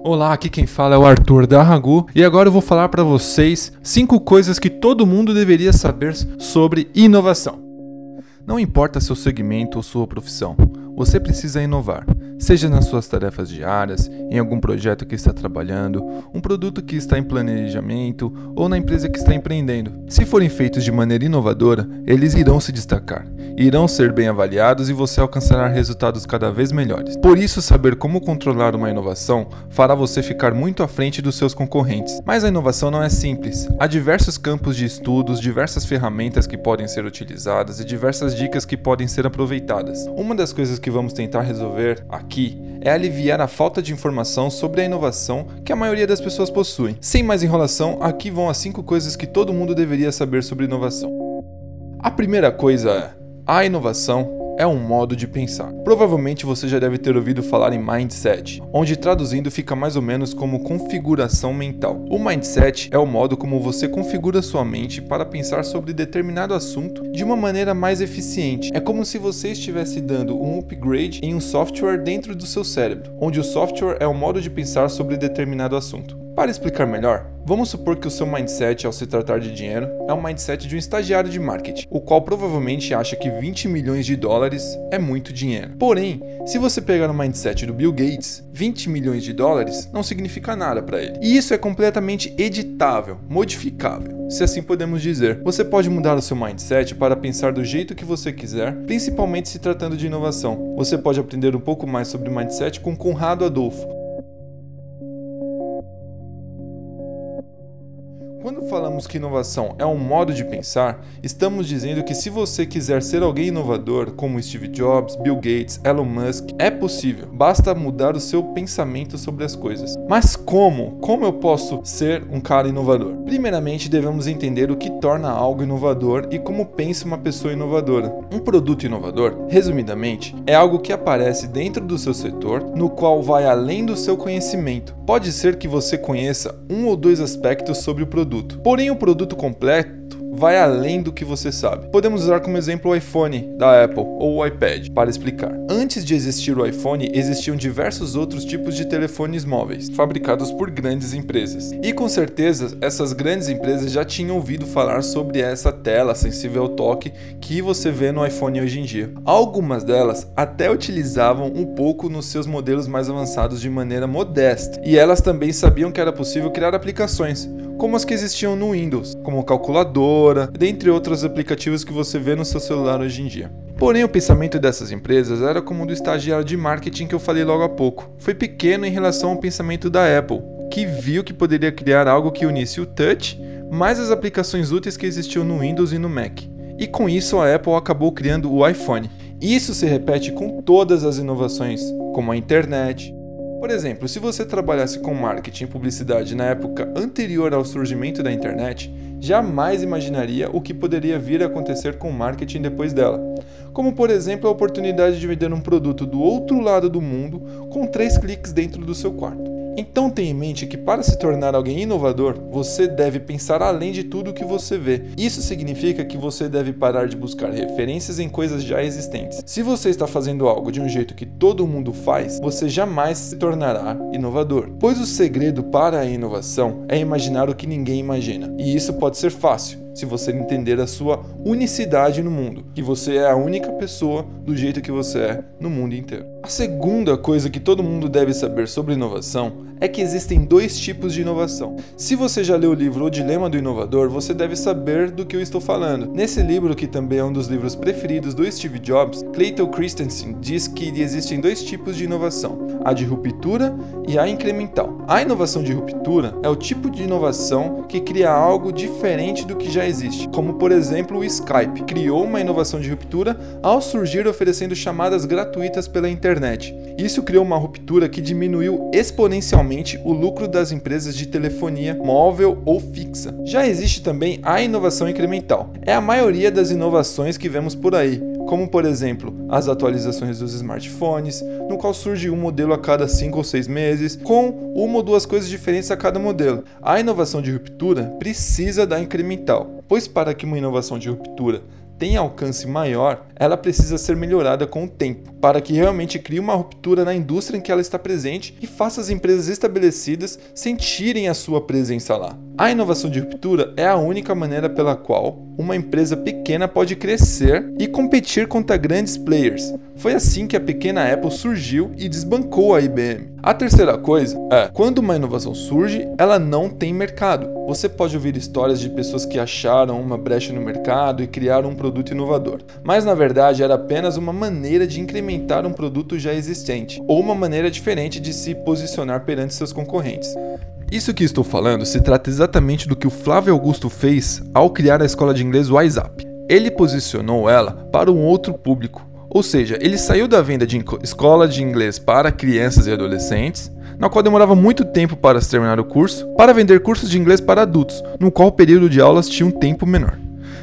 Olá, aqui quem fala é o Arthur da Ragu e agora eu vou falar para vocês cinco coisas que todo mundo deveria saber sobre inovação. Não importa seu segmento ou sua profissão, você precisa inovar, seja nas suas tarefas diárias, em algum projeto que está trabalhando, um produto que está em planejamento ou na empresa que está empreendendo. Se forem feitos de maneira inovadora, eles irão se destacar, irão ser bem avaliados e você alcançará resultados cada vez melhores. Por isso, saber como controlar uma inovação fará você ficar muito à frente dos seus concorrentes. Mas a inovação não é simples. Há diversos campos de estudos, diversas ferramentas que podem ser utilizadas e diversas dicas que podem ser aproveitadas. Uma das coisas que vamos tentar resolver aqui é aliviar a falta de informação sobre a inovação que a maioria das pessoas possuem. Sem mais enrolação, aqui vão as 5 coisas que todo mundo deveria saber sobre inovação. A primeira coisa é: a inovação é um modo de pensar. Provavelmente você já deve ter ouvido falar em mindset, onde traduzindo fica mais ou menos como configuração mental. O mindset é o modo como você configura sua mente para pensar sobre determinado assunto de uma maneira mais eficiente. É como se você estivesse dando um upgrade em um software dentro do seu cérebro, onde o software é o modo de pensar sobre determinado assunto. Para explicar melhor, Vamos supor que o seu mindset ao se tratar de dinheiro é o mindset de um estagiário de marketing, o qual provavelmente acha que 20 milhões de dólares é muito dinheiro. Porém, se você pegar o mindset do Bill Gates, 20 milhões de dólares não significa nada para ele. E isso é completamente editável, modificável, se assim podemos dizer. Você pode mudar o seu mindset para pensar do jeito que você quiser, principalmente se tratando de inovação. Você pode aprender um pouco mais sobre mindset com Conrado Adolfo, Falamos que inovação é um modo de pensar, estamos dizendo que se você quiser ser alguém inovador, como Steve Jobs, Bill Gates, Elon Musk, é possível. Basta mudar o seu pensamento sobre as coisas. Mas como? Como eu posso ser um cara inovador? Primeiramente, devemos entender o que torna algo inovador e como pensa uma pessoa inovadora. Um produto inovador, resumidamente, é algo que aparece dentro do seu setor, no qual vai além do seu conhecimento. Pode ser que você conheça um ou dois aspectos sobre o produto produto. Porém, o produto completo vai além do que você sabe. Podemos usar como exemplo o iPhone da Apple ou o iPad para explicar. Antes de existir o iPhone, existiam diversos outros tipos de telefones móveis, fabricados por grandes empresas. E com certeza, essas grandes empresas já tinham ouvido falar sobre essa tela sensível ao toque que você vê no iPhone hoje em dia. Algumas delas até utilizavam um pouco nos seus modelos mais avançados de maneira modesta, e elas também sabiam que era possível criar aplicações como as que existiam no Windows, como calculadora, dentre outros aplicativos que você vê no seu celular hoje em dia. Porém, o pensamento dessas empresas era como o do estagiário de marketing que eu falei logo há pouco. Foi pequeno em relação ao pensamento da Apple, que viu que poderia criar algo que unisse o touch mais as aplicações úteis que existiam no Windows e no Mac. E com isso a Apple acabou criando o iPhone. Isso se repete com todas as inovações, como a internet, por exemplo, se você trabalhasse com marketing e publicidade na época anterior ao surgimento da internet, jamais imaginaria o que poderia vir a acontecer com o marketing depois dela. Como, por exemplo, a oportunidade de vender um produto do outro lado do mundo com três cliques dentro do seu quarto. Então tenha em mente que para se tornar alguém inovador, você deve pensar além de tudo o que você vê. Isso significa que você deve parar de buscar referências em coisas já existentes. Se você está fazendo algo de um jeito que todo mundo faz, você jamais se tornará inovador. Pois o segredo para a inovação é imaginar o que ninguém imagina. E isso pode ser fácil se você entender a sua unicidade no mundo, que você é a única pessoa do jeito que você é no mundo inteiro. A segunda coisa que todo mundo deve saber sobre inovação é que existem dois tipos de inovação. Se você já leu o livro O Dilema do Inovador, você deve saber do que eu estou falando. Nesse livro, que também é um dos livros preferidos do Steve Jobs, Clayton Christensen diz que existem dois tipos de inovação: a de ruptura e a incremental. A inovação de ruptura é o tipo de inovação que cria algo diferente do que já existe, como por exemplo o Skype criou uma inovação de ruptura ao surgir oferecendo chamadas gratuitas pela internet. Isso criou uma ruptura que diminuiu exponencialmente o lucro das empresas de telefonia móvel ou fixa. Já existe também a inovação incremental. É a maioria das inovações que vemos por aí, como por exemplo as atualizações dos smartphones, no qual surge um modelo a cada 5 ou 6 meses, com uma ou duas coisas diferentes a cada modelo. A inovação de ruptura precisa da incremental, pois para que uma inovação de ruptura tem alcance maior, ela precisa ser melhorada com o tempo, para que realmente crie uma ruptura na indústria em que ela está presente e faça as empresas estabelecidas sentirem a sua presença lá. A inovação de ruptura é a única maneira pela qual uma empresa pequena pode crescer e competir contra grandes players. Foi assim que a pequena Apple surgiu e desbancou a IBM. A terceira coisa é, quando uma inovação surge, ela não tem mercado. Você pode ouvir histórias de pessoas que acharam uma brecha no mercado e criaram um produto inovador, mas na verdade era apenas uma maneira de incrementar um produto já existente, ou uma maneira diferente de se posicionar perante seus concorrentes. Isso que estou falando se trata exatamente do que o Flávio Augusto fez ao criar a escola de inglês WhatsApp. Ele posicionou ela para um outro público, ou seja, ele saiu da venda de escola de inglês para crianças e adolescentes, na qual demorava muito tempo para se terminar o curso, para vender cursos de inglês para adultos, no qual o período de aulas tinha um tempo menor.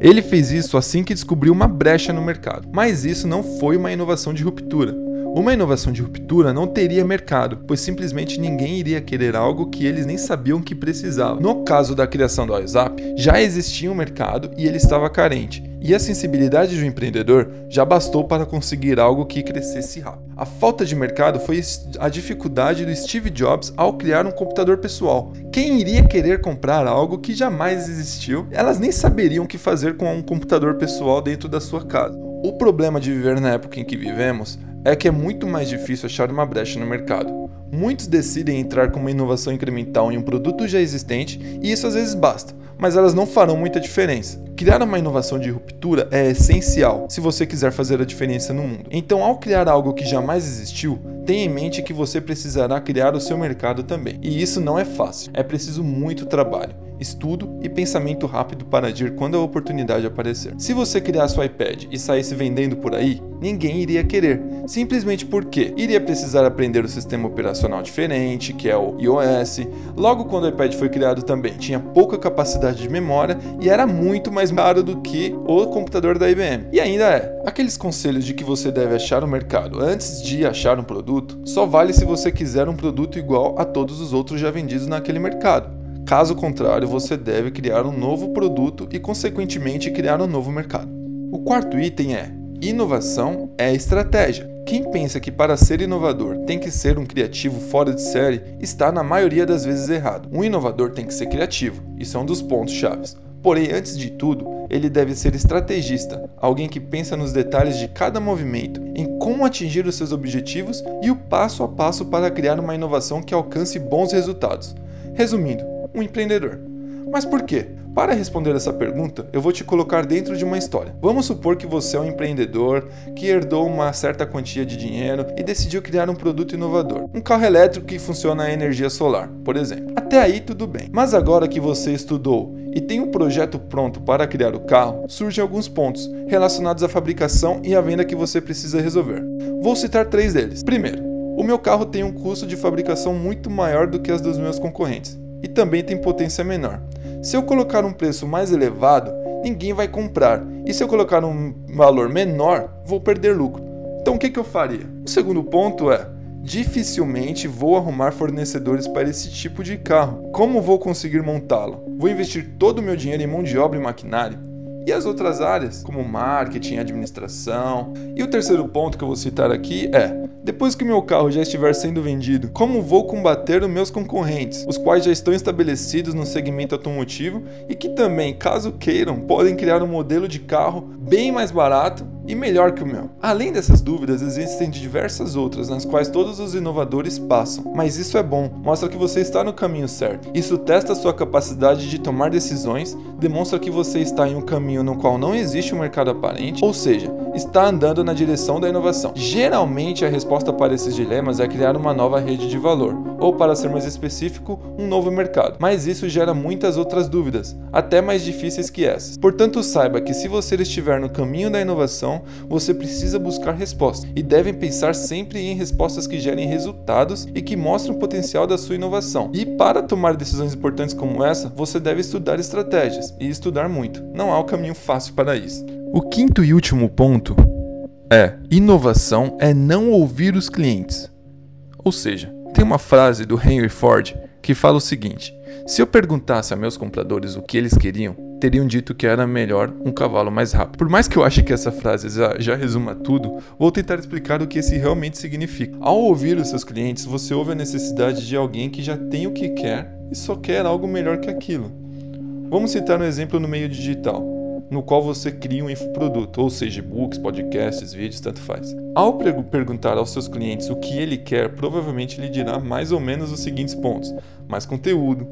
Ele fez isso assim que descobriu uma brecha no mercado, mas isso não foi uma inovação de ruptura. Uma inovação de ruptura não teria mercado, pois simplesmente ninguém iria querer algo que eles nem sabiam que precisavam. No caso da criação do WhatsApp, já existia um mercado e ele estava carente, e a sensibilidade do empreendedor já bastou para conseguir algo que crescesse rápido. A falta de mercado foi a dificuldade do Steve Jobs ao criar um computador pessoal. Quem iria querer comprar algo que jamais existiu? Elas nem saberiam o que fazer com um computador pessoal dentro da sua casa. O problema de viver na época em que vivemos é que é muito mais difícil achar uma brecha no mercado. Muitos decidem entrar com uma inovação incremental em um produto já existente e isso às vezes basta, mas elas não farão muita diferença. Criar uma inovação de ruptura é essencial se você quiser fazer a diferença no mundo. Então, ao criar algo que jamais existiu, tenha em mente que você precisará criar o seu mercado também. E isso não é fácil, é preciso muito trabalho estudo e pensamento rápido para agir quando a oportunidade aparecer. Se você criar seu iPad e saísse vendendo por aí, ninguém iria querer, simplesmente porque iria precisar aprender o sistema operacional diferente, que é o iOS. Logo quando o iPad foi criado também, tinha pouca capacidade de memória e era muito mais caro do que o computador da IBM. E ainda é. Aqueles conselhos de que você deve achar o mercado antes de achar um produto, só vale se você quiser um produto igual a todos os outros já vendidos naquele mercado. Caso contrário, você deve criar um novo produto e, consequentemente, criar um novo mercado. O quarto item é: inovação é estratégia. Quem pensa que para ser inovador tem que ser um criativo fora de série está na maioria das vezes errado. Um inovador tem que ser criativo, isso é um dos pontos chaves. Porém, antes de tudo, ele deve ser estrategista, alguém que pensa nos detalhes de cada movimento, em como atingir os seus objetivos e o passo a passo para criar uma inovação que alcance bons resultados. Resumindo, um empreendedor. Mas por quê? Para responder essa pergunta, eu vou te colocar dentro de uma história. Vamos supor que você é um empreendedor que herdou uma certa quantia de dinheiro e decidiu criar um produto inovador. Um carro elétrico que funciona a energia solar, por exemplo. Até aí tudo bem. Mas agora que você estudou e tem um projeto pronto para criar o carro, surgem alguns pontos relacionados à fabricação e à venda que você precisa resolver. Vou citar três deles. Primeiro, o meu carro tem um custo de fabricação muito maior do que as dos meus concorrentes e também tem potência menor. Se eu colocar um preço mais elevado, ninguém vai comprar, e se eu colocar um valor menor, vou perder lucro. Então o que, que eu faria? O segundo ponto é: dificilmente vou arrumar fornecedores para esse tipo de carro. Como vou conseguir montá-lo? Vou investir todo o meu dinheiro em mão de obra e maquinário? E as outras áreas, como marketing, administração. E o terceiro ponto que eu vou citar aqui é: depois que meu carro já estiver sendo vendido, como vou combater os meus concorrentes, os quais já estão estabelecidos no segmento automotivo e que também, caso queiram, podem criar um modelo de carro bem mais barato e melhor que o meu. Além dessas dúvidas, existem diversas outras nas quais todos os inovadores passam, mas isso é bom, mostra que você está no caminho certo. Isso testa sua capacidade de tomar decisões, demonstra que você está em um caminho no qual não existe um mercado aparente, ou seja, está andando na direção da inovação. Geralmente a resposta para esses dilemas é criar uma nova rede de valor, ou para ser mais específico, um novo mercado. Mas isso gera muitas outras dúvidas, até mais difíceis que essas. Portanto, saiba que se você estiver no caminho da inovação, você precisa buscar respostas e devem pensar sempre em respostas que gerem resultados e que mostrem o potencial da sua inovação. E para tomar decisões importantes como essa, você deve estudar estratégias e estudar muito. Não há um caminho fácil para isso. O quinto e último ponto é: inovação é não ouvir os clientes. Ou seja, tem uma frase do Henry Ford que fala o seguinte: Se eu perguntasse a meus compradores o que eles queriam, teriam dito que era melhor um cavalo mais rápido. Por mais que eu ache que essa frase já, já, resuma tudo, vou tentar explicar o que esse realmente significa. Ao ouvir os seus clientes, você ouve a necessidade de alguém que já tem o que quer e só quer algo melhor que aquilo. Vamos citar um exemplo no meio digital, no qual você cria um infoproduto, ou seja, e-books, podcasts, vídeos, tanto faz. Ao perguntar aos seus clientes o que ele quer, provavelmente ele dirá mais ou menos os seguintes pontos: mais conteúdo,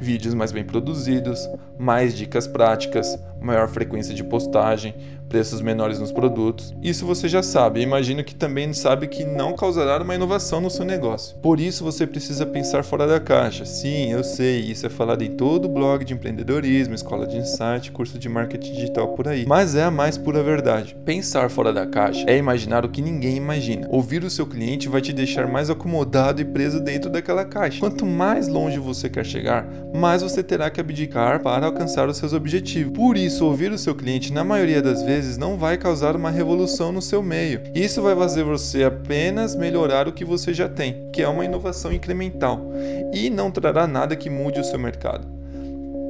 vídeos mais bem produzidos, mais dicas práticas, maior frequência de postagem, preços menores nos produtos. Isso você já sabe, imagino que também sabe que não causará uma inovação no seu negócio. Por isso você precisa pensar fora da caixa. Sim, eu sei, isso é falado em todo blog de empreendedorismo, escola de insight, curso de marketing digital por aí. Mas é a mais pura verdade. Pensar fora da caixa é imaginar o que ninguém imagina. Ouvir o seu cliente vai te deixar mais acomodado e preso dentro daquela caixa. Quanto mais longe você quer chegar, mais você terá que abdicar para alcançar os seus objetivos. Por isso, ouvir o seu cliente na maioria das vezes não vai causar uma revolução no seu meio. Isso vai fazer você apenas melhorar o que você já tem, que é uma inovação incremental, e não trará nada que mude o seu mercado.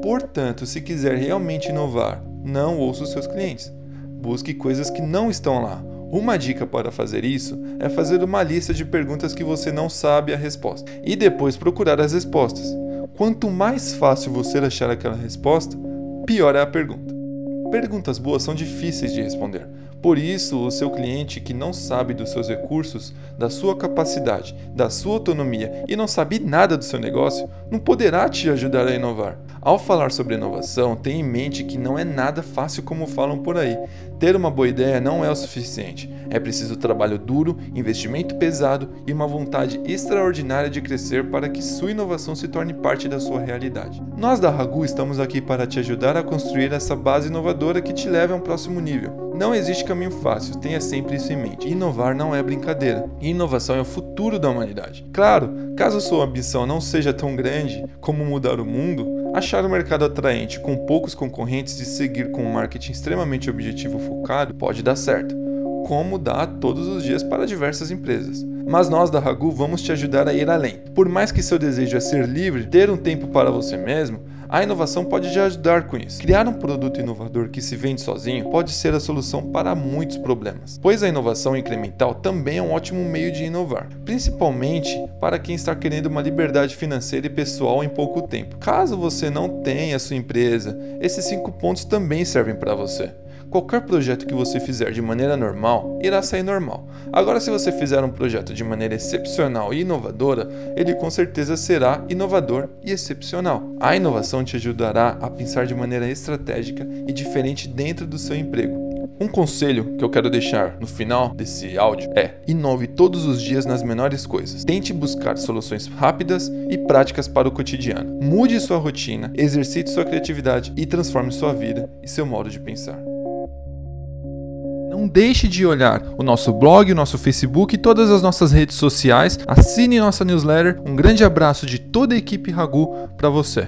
Portanto, se quiser realmente inovar, não ouça os seus clientes. Busque coisas que não estão lá. Uma dica para fazer isso é fazer uma lista de perguntas que você não sabe a resposta e depois procurar as respostas. Quanto mais fácil você achar aquela resposta, pior é a pergunta. Perguntas boas são difíceis de responder. Por isso, o seu cliente que não sabe dos seus recursos, da sua capacidade, da sua autonomia e não sabe nada do seu negócio, não poderá te ajudar a inovar. Ao falar sobre inovação, tenha em mente que não é nada fácil como falam por aí. Ter uma boa ideia não é o suficiente. É preciso trabalho duro, investimento pesado e uma vontade extraordinária de crescer para que sua inovação se torne parte da sua realidade. Nós da Ragu estamos aqui para te ajudar a construir essa base inovadora que te leve a um próximo nível. Não existe caminho fácil, tenha sempre isso em mente. Inovar não é brincadeira. Inovação é o futuro da humanidade. Claro, caso sua ambição não seja tão grande como mudar o mundo, Achar o mercado atraente com poucos concorrentes e seguir com um marketing extremamente objetivo focado pode dar certo, como dá todos os dias para diversas empresas. Mas nós da Ragu vamos te ajudar a ir além. Por mais que seu desejo é ser livre, ter um tempo para você mesmo, a inovação pode te ajudar com isso. Criar um produto inovador que se vende sozinho pode ser a solução para muitos problemas, pois a inovação incremental também é um ótimo meio de inovar, principalmente para quem está querendo uma liberdade financeira e pessoal em pouco tempo. Caso você não tenha sua empresa, esses cinco pontos também servem para você. Qualquer projeto que você fizer de maneira normal irá sair normal. Agora, se você fizer um projeto de maneira excepcional e inovadora, ele com certeza será inovador e excepcional. A inovação te ajudará a pensar de maneira estratégica e diferente dentro do seu emprego. Um conselho que eu quero deixar no final desse áudio é: inove todos os dias nas menores coisas. Tente buscar soluções rápidas e práticas para o cotidiano. Mude sua rotina, exercite sua criatividade e transforme sua vida e seu modo de pensar. Não deixe de olhar o nosso blog, o nosso Facebook e todas as nossas redes sociais. Assine nossa newsletter. Um grande abraço de toda a equipe Ragu para você.